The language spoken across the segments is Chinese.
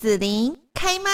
紫琳开麦。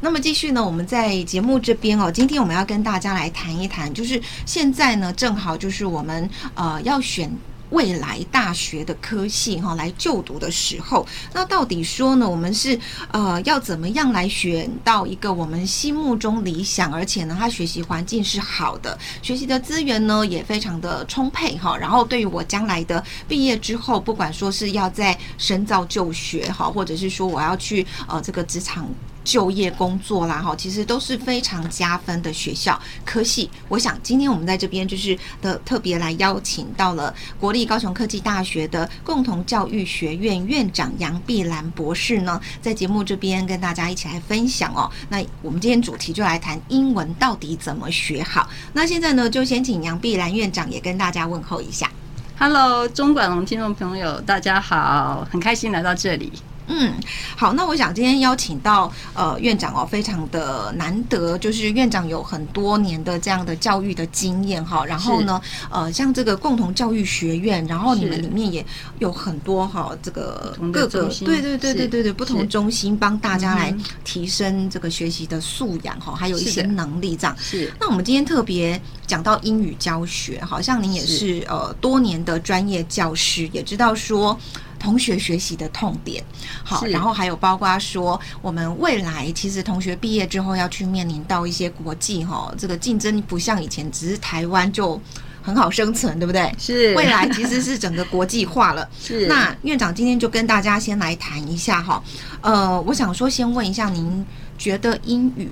那么继续呢，我们在节目这边哦，今天我们要跟大家来谈一谈，就是现在呢，正好就是我们呃要选。未来大学的科系哈，来就读的时候，那到底说呢，我们是呃要怎么样来选到一个我们心目中理想，而且呢，他学习环境是好的，学习的资源呢也非常的充沛哈。然后对于我将来的毕业之后，不管说是要在深造就学哈，或者是说我要去呃这个职场。就业工作啦，哈，其实都是非常加分的学校科系。我想今天我们在这边就是的特别来邀请到了国立高雄科技大学的共同教育学院院长杨碧兰博士呢，在节目这边跟大家一起来分享哦。那我们今天主题就来谈英文到底怎么学好。那现在呢，就先请杨碧兰院长也跟大家问候一下。Hello，中广听众朋友，大家好，很开心来到这里。嗯，好，那我想今天邀请到呃院长哦，非常的难得，就是院长有很多年的这样的教育的经验哈，然后呢，呃，像这个共同教育学院，然后你们里面也有很多哈，这个各个对对对对对对不同中心帮大家来提升这个学习的素养哈，还有一些能力这样。是，那我们今天特别讲到英语教学，好像您也是呃多年的专业教师，也知道说。同学学习的痛点，好，然后还有包括说，我们未来其实同学毕业之后要去面临到一些国际哈，这个竞争不像以前，只是台湾就很好生存，对不对？是，未来其实是整个国际化了。是，那院长今天就跟大家先来谈一下哈，呃，我想说先问一下，您觉得英语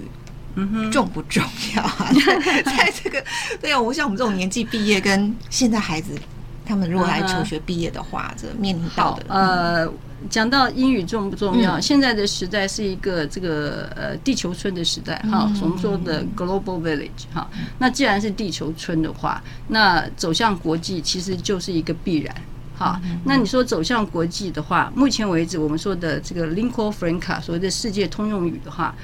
重不重要啊？在 在这个对啊，我想我们这种年纪毕业跟现在孩子。他们如果来求学毕业的话，这面临到的呃，讲到英语重不重要？现在的时代是一个这个呃地球村的时代哈，我们说的 global village 哈。那既然是地球村的话，那走向国际其实就是一个必然哈。那你说走向国际的话，目前为止我们说的这个 lingua franca 所谓的世界通用语的话，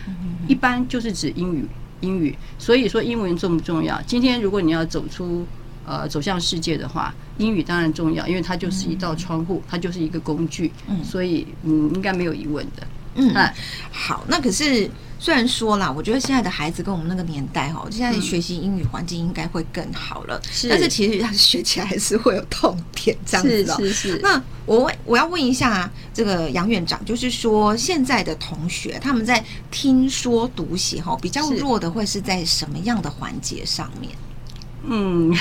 一般就是指英语英语。所以说英文重不重要？今天如果你要走出呃，走向世界的话，英语当然重要，因为它就是一道窗户，它就是一个工具，嗯，所以嗯，应该没有疑问的。嗯，好，那可是虽然说啦，我觉得现在的孩子跟我们那个年代哈，现在学习英语环境应该会更好了，是，但是其实他学起来还是会有痛点，这样子。是是是。那我问，我要问一下这个杨院长，就是说现在的同学他们在听说读写哈比较弱的会是在什么样的环节上面？嗯，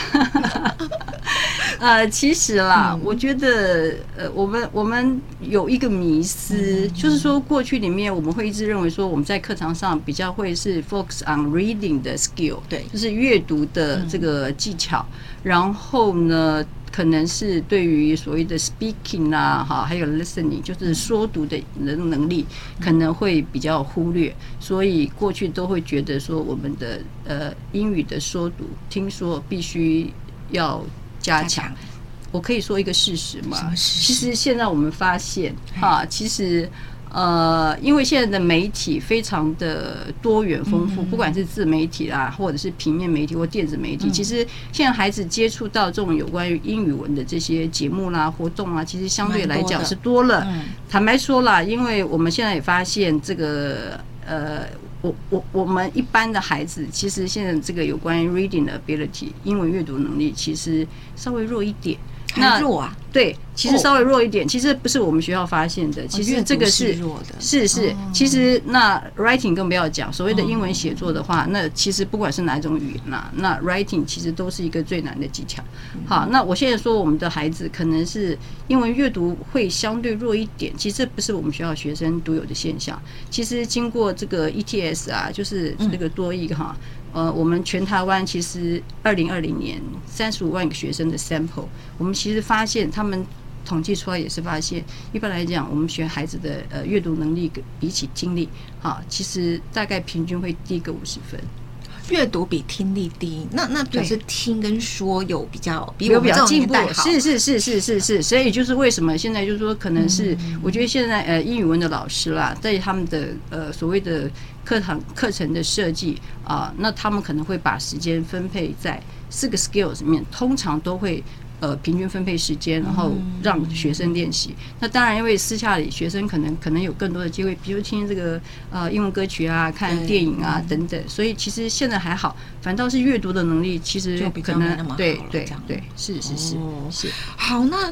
呃，其实啦，嗯、我觉得，呃，我们我们有一个迷思，嗯、就是说，过去里面我们会一直认为说，我们在课堂上比较会是 focus on reading 的 skill，对，就是阅读的这个技巧，嗯、然后呢。可能是对于所谓的 speaking 啊，哈，还有 listening，就是说读的能能力，可能会比较忽略，所以过去都会觉得说，我们的呃英语的说读听说必须要加强。我可以说一个事实吗？其实现在我们发现，哈，其实。呃，因为现在的媒体非常的多元丰富，不管是自媒体啦，或者是平面媒体或电子媒体，其实现在孩子接触到这种有关于英语文的这些节目啦、活动啊，其实相对来讲是多了。坦白说啦，因为我们现在也发现这个呃，我我我们一般的孩子，其实现在这个有关于 reading 的 ability 英文阅读能力，其实稍微弱一点。那弱啊？对，其实稍微弱一点。其实不是我们学校发现的，其实这个是弱的。是是，其实那 writing 更不要讲。所谓的英文写作的话，那其实不管是哪一种语言呐，那 writing 其实都是一个最难的技巧。好，那我现在说我们的孩子可能是英文阅读会相对弱一点，其实这不是我们学校学生独有的现象。其实经过这个 ETS 啊，就是这个多益哈。呃，我们全台湾其实二零二零年三十五万个学生的 sample，我们其实发现他们统计出来也是发现，一般来讲，我们学孩子的呃阅读能力比起听力，哈，其实大概平均会低个五十分。阅读比听力低，那那表示听跟说有比较比有比较进步，是是是是是是，所以就是为什么现在就是说，可能是我觉得现在呃英语文的老师啦，在他们的呃所谓的课堂课程的设计啊，那他们可能会把时间分配在四个 skills 里面，通常都会呃平均分配时间，然后让学生练习。那当然，因为私下里学生可能可能有更多的机会，比如听这个呃英文歌曲啊，看电影啊等等。所以其实现在还好，反倒是阅读的能力其实可能对对对，是是是是。好，那。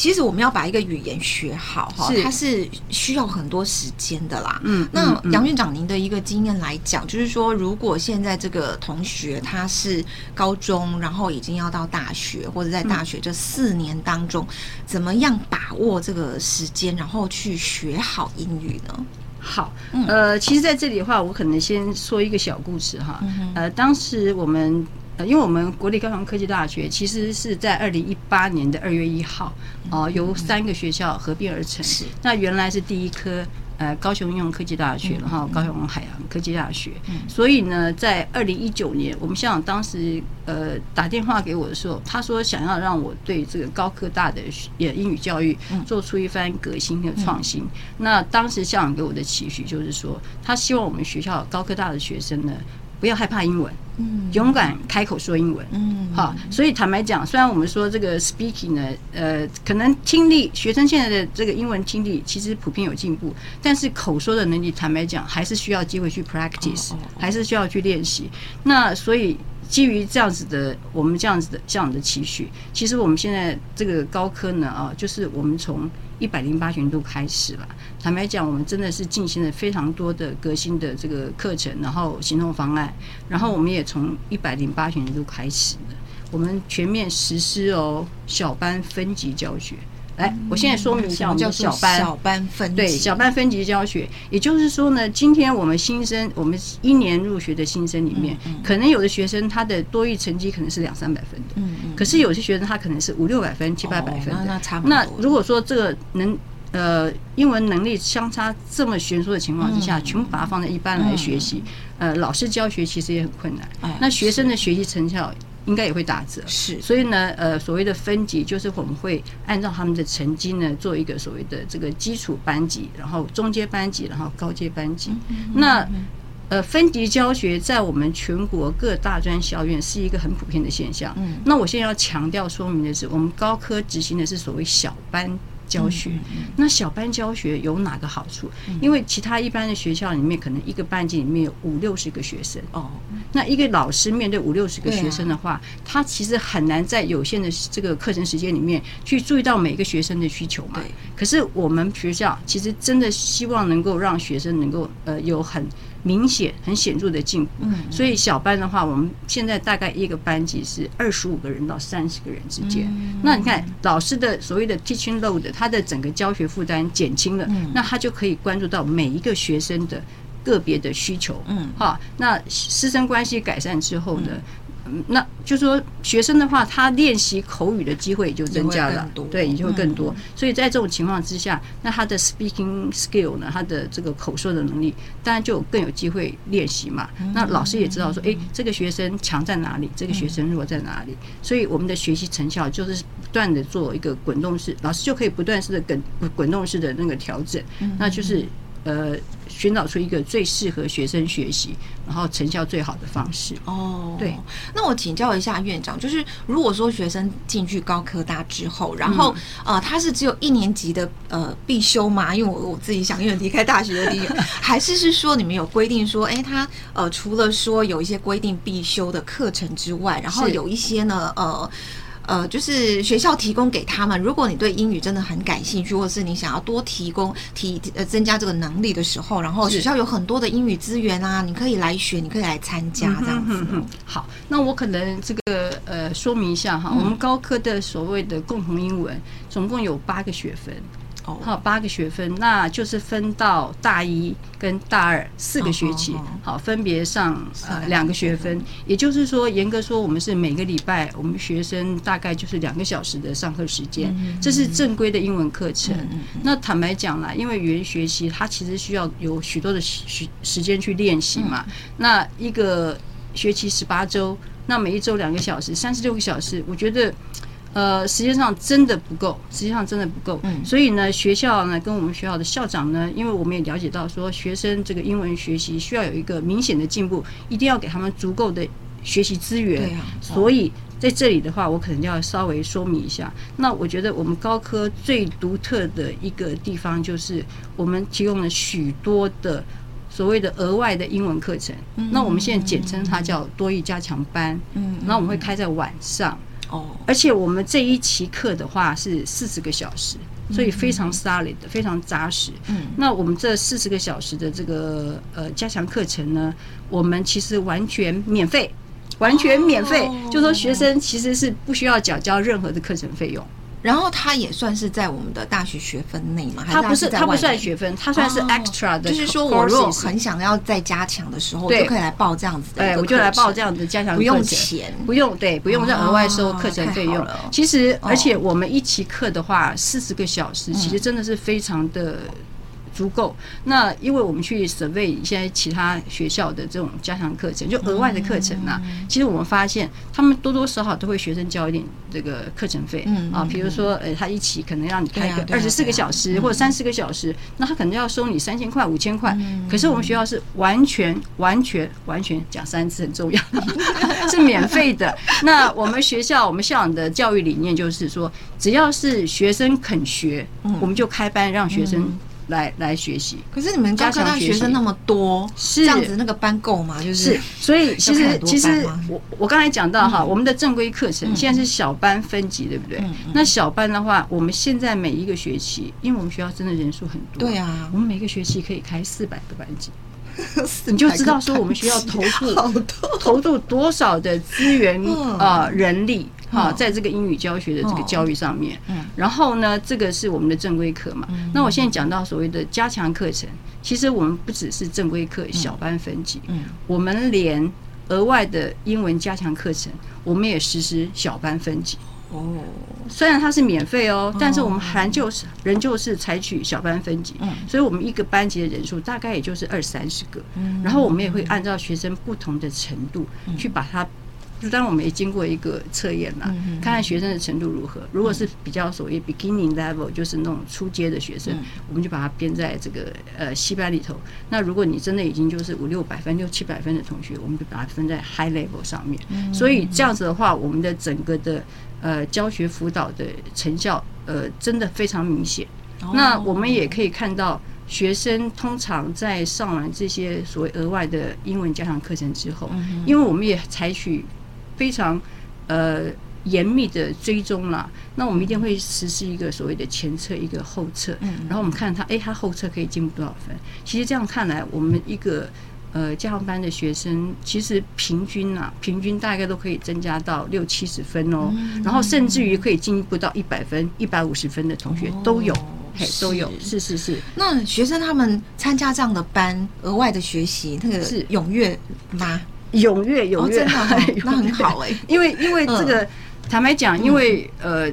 其实我们要把一个语言学好哈，它是需要很多时间的啦。嗯，那杨院长您的一个经验来讲，就是说，如果现在这个同学他是高中，然后已经要到大学，或者在大学这四年当中，怎么样把握这个时间，然后去学好英语呢？好，呃，其实在这里的话，我可能先说一个小故事哈。呃，当时我们。因为我们国立高雄科技大学其实是在二零一八年的二月一号，哦，由三个学校合并而成。是。那原来是第一科，呃，高雄应用科技大学，然后高雄海洋科技大学。所以呢，在二零一九年，我们校长当时呃打电话给我的时候，他说想要让我对这个高科大的呃英语教育做出一番革新和创新。那当时校长给我的期许就是说，他希望我们学校高科大的学生呢。不要害怕英文，嗯，勇敢开口说英文，嗯，好，所以坦白讲，虽然我们说这个 speaking 呢，呃，可能听力学生现在的这个英文听力其实普遍有进步，但是口说的能力，坦白讲还是需要机会去 practice，还是需要去练习。那所以基于这样子的，我们这样子的这样的期许，其实我们现在这个高科呢，啊，就是我们从一百零八学年度开始了。坦白讲，我们真的是进行了非常多的革新的这个课程，然后行动方案，然后我们也从一百零八学年度开始了，我们全面实施哦小班分级教学。来，我现在说明一下，我们叫小班。小班分对小班分级教学，也就是说呢，今天我们新生，我们一年入学的新生里面，可能有的学生他的多育成绩可能是两三百分的，嗯嗯，可是有些学生他可能是五六百分、七八百分的，那差不多。那如果说这个能。呃，英文能力相差这么悬殊的情况之下，全部把它放在一班来学习，呃，老师教学其实也很困难。那学生的学习成效应该也会打折。是，所以呢，呃，所谓的分级就是我们会按照他们的成绩呢，做一个所谓的这个基础班级，然后中阶班级，然后高阶班级。那呃，分级教学在我们全国各大专校院是一个很普遍的现象。那我现在要强调说明的是，我们高科执行的是所谓小班。教学，那小班教学有哪个好处？因为其他一般的学校里面，可能一个班级里面有五六十个学生哦。那一个老师面对五六十个学生的话，他其实很难在有限的这个课程时间里面去注意到每个学生的需求嘛。可是我们学校其实真的希望能够让学生能够呃有很。明显很显著的进步，所以小班的话，我们现在大概一个班级是二十五个人到三十个人之间。那你看老师的所谓的 teaching load，他的整个教学负担减轻了，那他就可以关注到每一个学生的个别的需求。嗯，哈，那师生关系改善之后呢？那就说学生的话，他练习口语的机会也就增加了，对，也就会更多。所以在这种情况之下，那他的 speaking skill 呢，他的这个口说的能力，当然就更有机会练习嘛。那老师也知道说，诶，这个学生强在哪里，这个学生弱在哪里。所以我们的学习成效就是不断的做一个滚动式，老师就可以不断式的滚滚动式的那个调整，那就是。呃，寻找出一个最适合学生学习，然后成效最好的方式。哦，对。那我请教一下院长，就是如果说学生进去高科大之后，然后、嗯、呃，他是只有一年级的呃必修吗？因为我我自己想，因为离开大学的地方，还是是说你们有规定说，哎，他呃除了说有一些规定必修的课程之外，然后有一些呢呃。呃，就是学校提供给他们，如果你对英语真的很感兴趣，或者是你想要多提供提呃增加这个能力的时候，然后学校有很多的英语资源啊，你可以来学，你可以来参加这样子。嗯嗯。好，那我可能这个呃说明一下哈，我们高科的所谓的共同英文总共有八个学分。好，八个学分，那就是分到大一跟大二四个学期，好，分别上呃两个学分。也就是说，严格说，我们是每个礼拜我们学生大概就是两个小时的上课时间，这是正规的英文课程。那坦白讲啦，因为语言学习它其实需要有许多的时时间去练习嘛。那一个学期十八周，那每一周两个小时，三十六个小时，我觉得。呃，实际上真的不够，实际上真的不够。嗯，所以呢，学校呢跟我们学校的校长呢，因为我们也了解到说，学生这个英文学习需要有一个明显的进步，一定要给他们足够的学习资源。对啊，所以在这里的话，我可能要稍微说明一下。那我觉得我们高科最独特的一个地方，就是我们提供了许多的所谓的额外的英文课程。那我们现在简称它叫多益加强班。嗯，那我们会开在晚上。哦，而且我们这一期课的话是四十个小时。所以非常 solid 的，非常扎实。嗯，那我们这四十个小时的这个呃加强课程呢，我们其实完全免费，完全免费，就说学生其实是不需要缴交任何的课程费用。然后它也算是在我们的大学学分内嘛？它不是，它不算学分，它算是 extra 的。就是说我如果很想要再加强的时候，就可以来报这样子的。对，我就来报这样子加强不用钱，不用对，不用再额外收课程费用。其实，而且我们一期课的话，四十个小时，其实真的是非常的。足够。那因为我们去 survey 现在其他学校的这种加强课程，就额外的课程啊，其实我们发现他们多多少少都会学生交一点这个课程费啊。比如说，呃，他一起可能让你开个二十四个小时或者三十个小时，那他可能要收你三千块、五千块。可是我们学校是完全、完全、完全讲三次很重要，是免费的。那我们学校我们校长的教育理念就是说，只要是学生肯学，我们就开班让学生。来来学习，可是你们高科大学生那么多，是。这样子，那个班够吗？就是，所以其实其实我我刚才讲到哈，我们的正规课程现在是小班分级，对不对？那小班的话，我们现在每一个学期，因为我们学校真的人数很多，对啊，我们每个学期可以开四百个班级，你就知道说我们学校投入投入多少的资源啊人力。好，在这个英语教学的这个教育上面，嗯，然后呢，这个是我们的正规课嘛。那我现在讲到所谓的加强课程，其实我们不只是正规课小班分级，嗯，我们连额外的英文加强课程，我们也实施小班分级。哦，虽然它是免费哦，但是我们还就是仍旧是采取小班分级，嗯，所以我们一个班级的人数大概也就是二三十个，嗯，然后我们也会按照学生不同的程度去把它。就当然我们也经过一个测验啦，看看学生的程度如何。如果是比较所谓 beginning level，就是那种初阶的学生，我们就把它编在这个呃西班里头。那如果你真的已经就是五六百分、六七百分的同学，我们就把它分在 high level 上面。所以这样子的话，我们的整个的呃教学辅导的成效呃真的非常明显。那我们也可以看到，学生通常在上完这些所谓额外的英文加强课程之后，因为我们也采取。非常呃严密的追踪啦，那我们一定会实施一个所谓的前测，一个后测，然后我们看他，哎，他后测可以进步多少分？其实这样看来，我们一个呃加强班的学生，其实平均啊，平均大概都可以增加到六七十分哦，然后甚至于可以进步到一百分、一百五十分的同学都有，嘿，都有，是是是。那学生他们参加这样的班，额外的学习，那个是。踊跃吗？踊跃踊跃，那很好哎，因为因为这个，坦白讲，因为呃，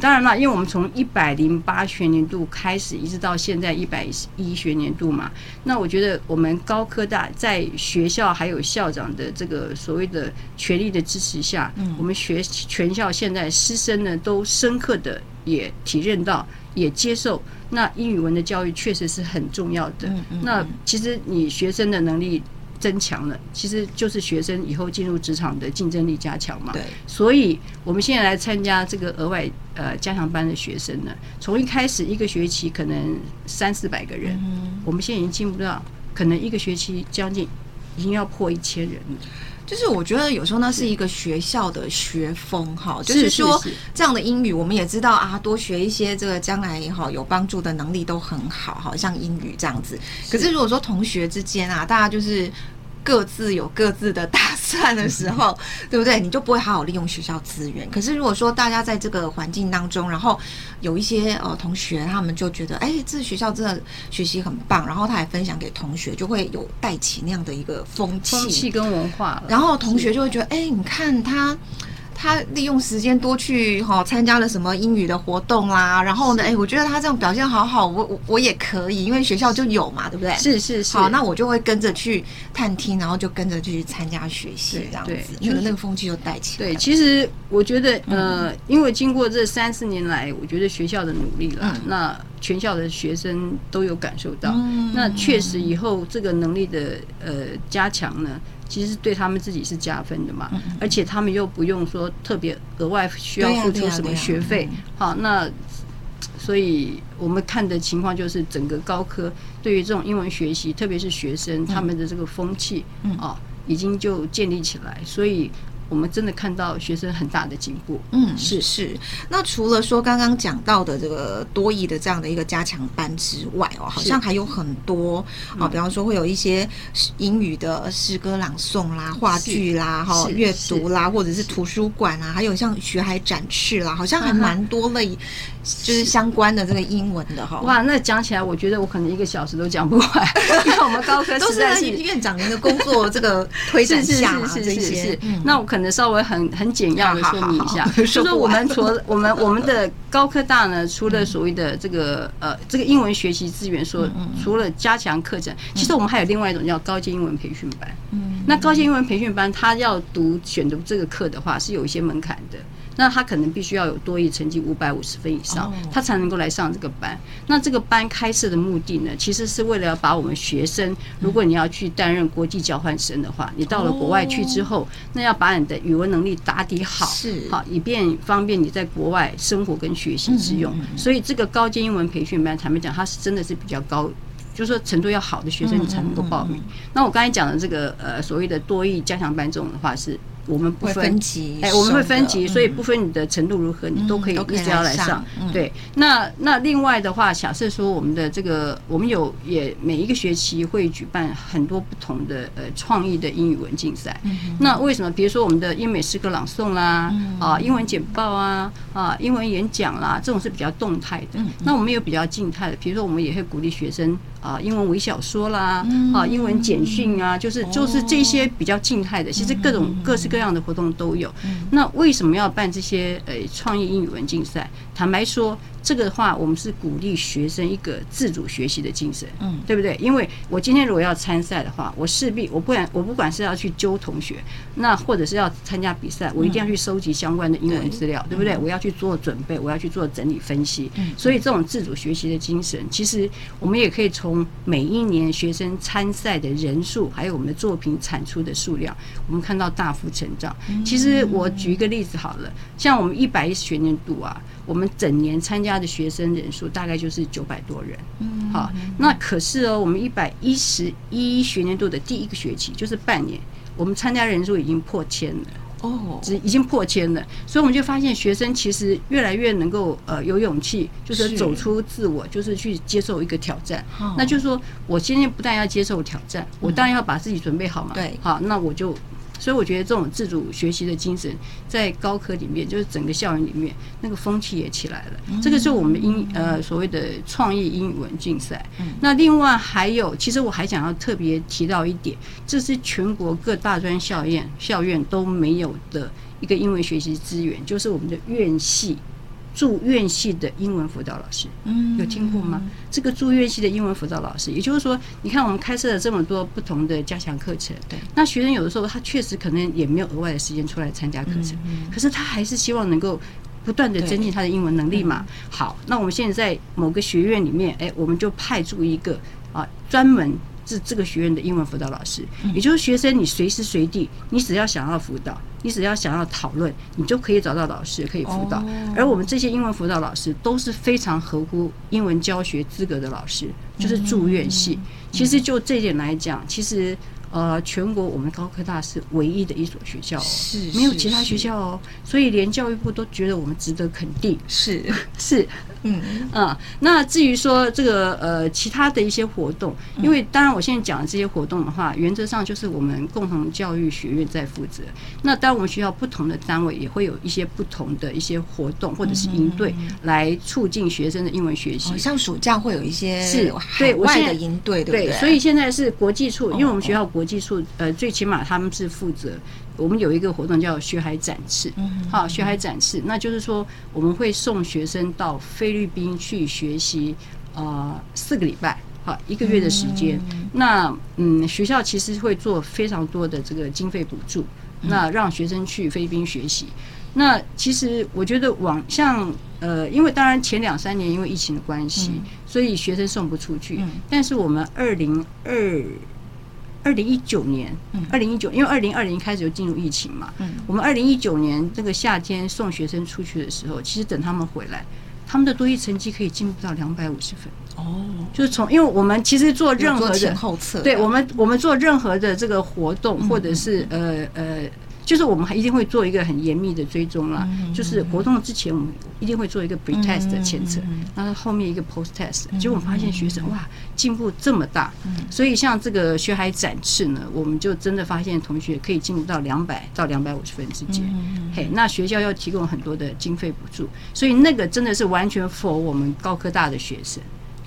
当然了，因为我们从一百零八学年度开始，一直到现在一百一学年度嘛，那我觉得我们高科大在学校还有校长的这个所谓的全力的支持下，我们学全校现在师生呢都深刻的也体认到，也接受，那英语文的教育确实是很重要的。那其实你学生的能力。增强了，其实就是学生以后进入职场的竞争力加强嘛。对，所以我们现在来参加这个额外呃加强班的学生呢，从一开始一个学期可能三四百个人，嗯、我们现在已经进步到可能一个学期将近已经要破一千人了。就是我觉得有时候那是一个学校的学风哈，就是说这样的英语我们也知道啊，多学一些这个将来也好有帮助的能力都很好，好像英语这样子。可是如果说同学之间啊，大家就是。各自有各自的打算的时候，对不对？你就不会好好利用学校资源。可是如果说大家在这个环境当中，然后有一些呃同学，他们就觉得，哎，这学校真的学习很棒，然后他还分享给同学，就会有带起那样的一个风气、风气跟文化。然后同学就会觉得，哎，你看他。他利用时间多去哈参加了什么英语的活动啦，然后呢，哎，我觉得他这样表现好好，我我我也可以，因为学校就有嘛，对不对？是是是。好，那我就会跟着去探听，然后就跟着去参加学习，这样子，觉得那个风气就带起来。对，其实我觉得，呃，因为经过这三四年来，我觉得学校的努力了，那全校的学生都有感受到。那确实以后这个能力的呃加强呢，其实对他们自己是加分的嘛，而且他们又不用说特别额外需要付出什么学费。好，那所以我们看的情况就是整个高科对于这种英文学习，特别是学生他们的这个风气啊，已经就建立起来，所以。我们真的看到学生很大的进步，嗯，是。是。那除了说刚刚讲到的这个多益的这样的一个加强班之外哦，好像还有很多啊，比方说会有一些英语的诗歌朗诵啦、话剧啦、哈阅读啦，或者是图书馆啊，还有像学海展翅啦，好像还蛮多类，就是相关的这个英文的哈。哇，那讲起来，我觉得我可能一个小时都讲不完，因为我们高科实在是院长您的工作这个推展下嘛，这些，那我可能。稍微很很简要的说明一下，就是说我们除了我们我们的高科大呢，除了所谓的这个呃这个英文学习资源，说除了加强课程，其实我们还有另外一种叫高阶英文培训班。嗯，那高阶英文培训班，他要读选读这个课的话，是有一些门槛的。那他可能必须要有多益成绩五百五十分以上，他才能够来上这个班。那这个班开设的目的呢，其实是为了要把我们学生，如果你要去担任国际交换生的话，你到了国外去之后，那要把你的语文能力打底好，是好，以便方便你在国外生活跟学习之用。所以这个高阶英文培训班，坦白讲，它是真的是比较高，就是说程度要好的学生你才能够报名。那我刚才讲的这个呃所谓的多益加强班这种的话是。我们不分级，哎，我们会分级，所以不分你的程度如何，你都可以一直要来上。对，那那另外的话，假设说我们的这个，我们有也每一个学期会举办很多不同的呃创意的英语文竞赛。那为什么？比如说我们的英美诗歌朗诵啦，啊，英文简报啊，啊，英文演讲啦，这种是比较动态的。那我们有比较静态的，比如说我们也会鼓励学生啊，英文微小说啦，啊，英文简讯啊，就是就是这些比较静态的，其实各种各式各样。的活动都有，那为什么要办这些呃创意英语文竞赛？坦白说。这个的话，我们是鼓励学生一个自主学习的精神，嗯，对不对？因为我今天如果要参赛的话，我势必我不管我不管是要去揪同学，那或者是要参加比赛，我一定要去收集相关的英文资料，对不对？我要去做准备，我要去做整理分析。所以这种自主学习的精神，其实我们也可以从每一年学生参赛的人数，还有我们的作品产出的数量，我们看到大幅成长。其实我举一个例子好了，像我们一百一十学年度啊。我们整年参加的学生人数大概就是九百多人，嗯，好，那可是哦，我们一百一十一学年度的第一个学期就是半年，我们参加人数已经破千了，哦，只已经破千了，所以我们就发现学生其实越来越能够呃有勇气，就是走出自我，就是去接受一个挑战。那就是说我今天不但要接受挑战，我当然要把自己准备好嘛，对，好，那我就。所以我觉得这种自主学习的精神，在高科里面，就是整个校园里面，那个风气也起来了。这个是我们英呃所谓的创意英文竞赛。那另外还有，其实我还想要特别提到一点，这是全国各大专校院校院都没有的一个英文学习资源，就是我们的院系。住院系的英文辅导老师，嗯，有听过吗？这个住院系的英文辅导老师，也就是说，你看我们开设了这么多不同的加强课程，对，那学生有的时候他确实可能也没有额外的时间出来参加课程，可是他还是希望能够不断的增进他的英文能力嘛。好，那我们现在在某个学院里面，哎，我们就派驻一个啊专门。是这个学院的英文辅导老师，也就是学生，你随时随地，你只要想要辅导，你只要想要讨论，你就可以找到老师可以辅导。而我们这些英文辅导老师都是非常合乎英文教学资格的老师，就是住院系。其实就这一点来讲，其实呃，全国我们高科大是唯一的一所学校哦，是没有其他学校哦，所以连教育部都觉得我们值得肯定。是 是。嗯啊，那至于说这个呃其他的一些活动，因为当然我现在讲的这些活动的话，原则上就是我们共同教育学院在负责。那当我们学校不同的单位也会有一些不同的一些活动或者是营队来促进学生的英文学习。像暑假会有一些是海外的营队，对不对？所以现在是国际处，因为我们学校国际处呃最起码他们是负责。我们有一个活动叫学海展翅，好，学海展翅，那就是说我们会送学生到菲律宾去学习，呃，四个礼拜，好，一个月的时间。那嗯，学校其实会做非常多的这个经费补助，那让学生去菲律宾学习。那其实我觉得往像呃，因为当然前两三年因为疫情的关系，嗯、所以学生送不出去。嗯、但是我们二零二二零一九年，二零一九因为二零二零开始就进入疫情嘛，嗯、我们二零一九年这个夏天送学生出去的时候，其实等他们回来，他们的多益成绩可以进步到两百五十分。哦，就是从因为我们其实做任何的后测，对我们我们做任何的这个活动，或者是呃呃。就是我们还一定会做一个很严密的追踪啦，就是活动之前我们一定会做一个 pre test 的前测，然后后面一个 post test。结果我们发现学生哇进步这么大，所以像这个学海展翅呢，我们就真的发现同学可以进步到两百到两百五十分之间。嘿，那学校要提供很多的经费补助，所以那个真的是完全 for 我们高科大的学生。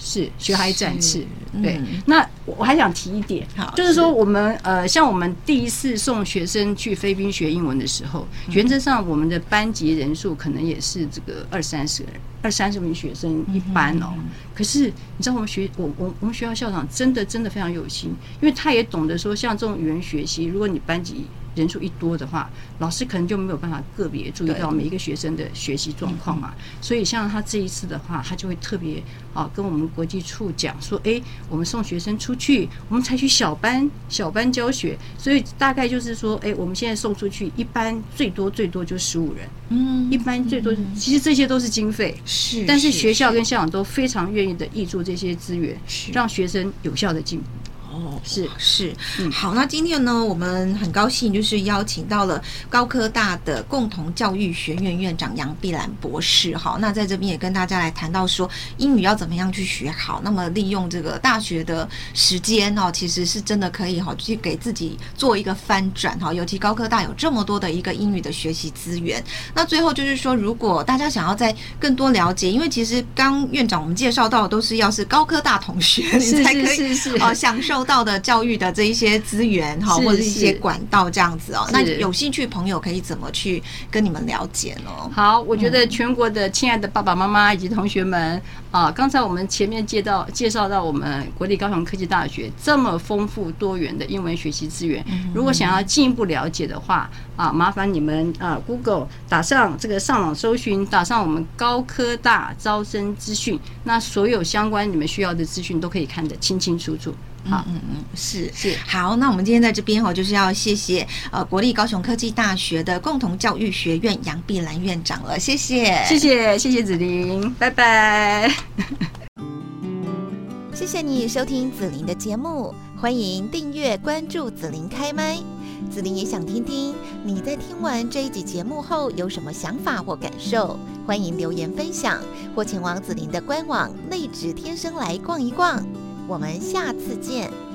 是学海展翅，对。那我还想提一点，就是说我们呃，像我们第一次送学生去菲律宾学英文的时候，原则上我们的班级人数可能也是这个二三十个人，二三十名学生一班哦。可是你知道我们学我我我们学校校长真的真的非常有心，因为他也懂得说，像这种语言学习，如果你班级人数一多的话，老师可能就没有办法个别注意到每一个学生的学习状况嘛。所以像他这一次的话，他就会特别啊跟我们国际处讲说，哎，我们送学生出去，我们采取小班小班教学，所以大概就是说，哎，我们现在送出去一般最多最多就十五人，嗯，一般最多，其实这些都是经费，是，但是学校跟校长都非常愿意的挹注这些资源，是。让学生有效的进步。哦，是是，嗯，好，那今天呢，我们很高兴就是邀请到了高科大的共同教育学院院长杨碧兰博士，好，那在这边也跟大家来谈到说英语要怎么样去学好，那么利用这个大学的时间哦，其实是真的可以哈，去给自己做一个翻转哈，尤其高科大有这么多的一个英语的学习资源。那最后就是说，如果大家想要再更多了解，因为其实刚院长我们介绍到的都是要是高科大同学，你才可以哦享受。到的教育的这一些资源哈，或者是一些管道这样子哦。那有兴趣朋友可以怎么去跟你们了解呢？好，我觉得全国的亲爱的爸爸妈妈以及同学们啊，刚才我们前面介绍介绍到我们国立高雄科技大学这么丰富多元的英文学习资源，如果想要进一步了解的话啊，麻烦你们啊，Google 打上这个上网搜寻，打上我们高科大招生资讯，那所有相关你们需要的资讯都可以看得清清楚楚。好，嗯嗯，是。是。好，那我们今天在这边哦，就是要谢谢呃国立高雄科技大学的共同教育学院杨碧兰院长了，谢谢，谢谢，谢谢子琳，拜拜，谢谢你收听子琳的节目，欢迎订阅关注子琳开麦，子琳也想听听你在听完这一集节目后有什么想法或感受，欢迎留言分享或前往子琳的官网内指天生来逛一逛。我们下次见。